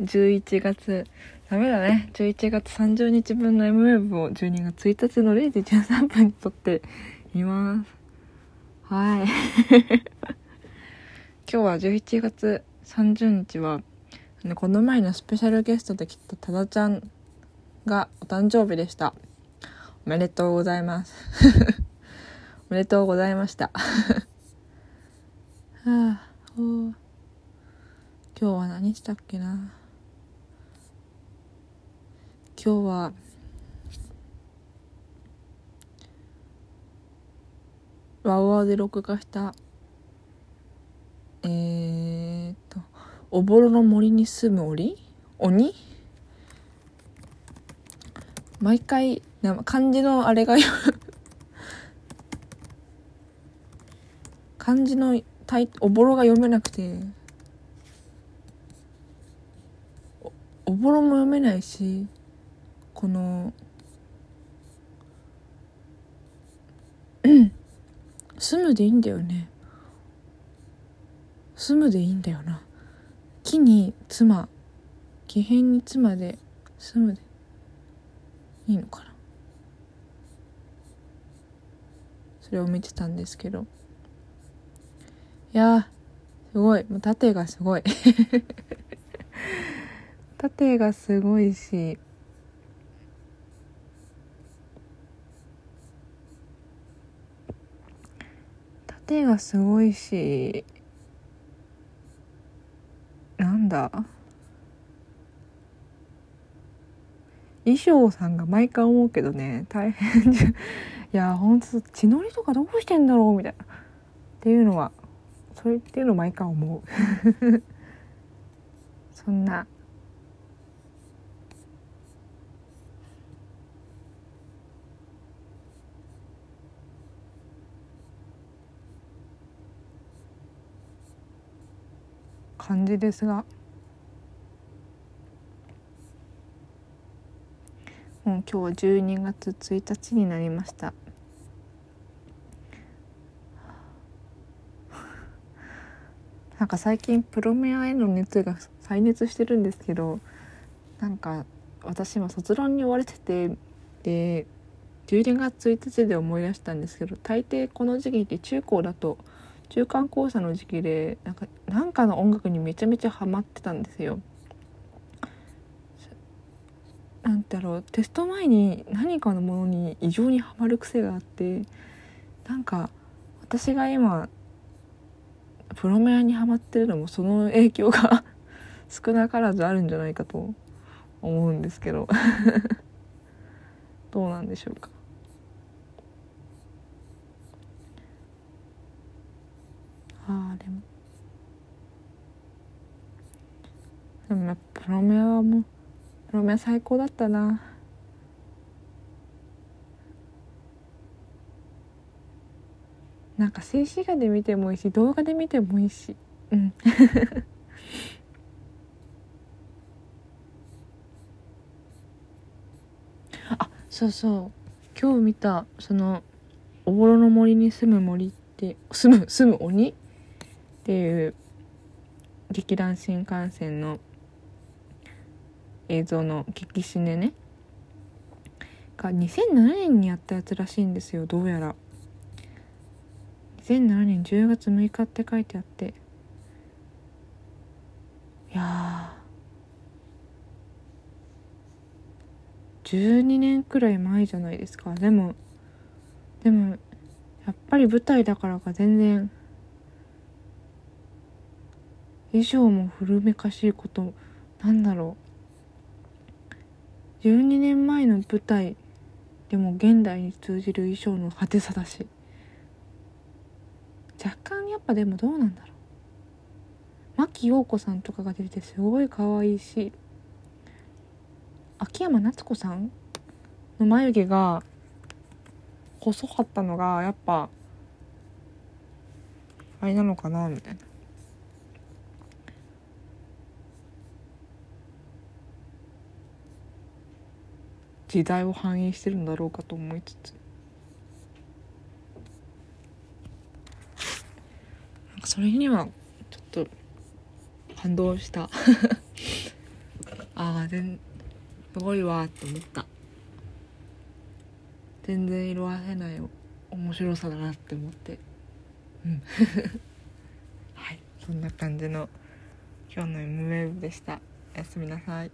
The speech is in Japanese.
11月。ダメだね。11月30日分の M ウェブを12月1日の0時13分に撮っています。はい。今日は11月30日はこの前のスペシャルゲストで来た多田ちゃんがお誕生日でした。おめでとうございます。おめでとうございました。はあ今日は何したっけな？今日はワウワウで録画したえー、っとおぼろの森に住む鬼？鬼？毎回漢字のあれが漢字のタイおぼろが読めなくて。おぼろも読めないしこの住むでいいんだよね。住むでいいんだよな。木に妻木片に妻で住むでいいのかな。それを見てたんですけど。いやすごい。もう縦がすごい。縦がすごいし縦がすごいしなんだ？衣装さんが毎回思うけどね大変じゃ いやほんと血のりとかどうしてんだろうみたいな。っていうのはそれっていうの毎回思う。そんな感じですが。もう今日は12月1日になりました。なんか最近プロメアへの熱が再熱してるんですけどなんか私今卒論に追われててで12月1日で思い出したんですけど大抵この時期って中高だと中間考査の時期でなんかなんかの音楽にめちゃめちゃハマってたんですよ。なんだろうテスト前に何かのものに異常にハマる癖があってなんか私が今プロメアにはまってるのもその影響が 少なからずあるんじゃないかと思うんですけど どうなんでしょうかああでも。でもプロメアはもうプロメア最高だったな。なんか静止画で見てもいいし動画で見てもいいし。うん。あそうそう。今日見たその「おぼろの森に住む森」って住む住む鬼っていう劇団新幹線の映像の激シネね。が2007年にやったやつらしいんですよどうやら。2007年10月6日って書いてあって。いや12年くらい前じゃないですか。でもでもやっぱり舞台だからか全然衣装も古めかしいことなんだろう。12年前の舞台でも現代に通じる衣装の派手さだし。若干やっぱでもどうなんだろう。牧陽子さんとかが出ててすごい可愛いし。秋山夏子さんの眉毛が細かったのがやっぱあれなのかなみたいな。時代を反映してるんだろうかと思いつつ。なんかそれにはちょっと感動した。ああ全すごいわって思った。全然色あせない面白さだなって思って。うん。はい。そんな感じの今日の MWEB でした。おやすみなさい。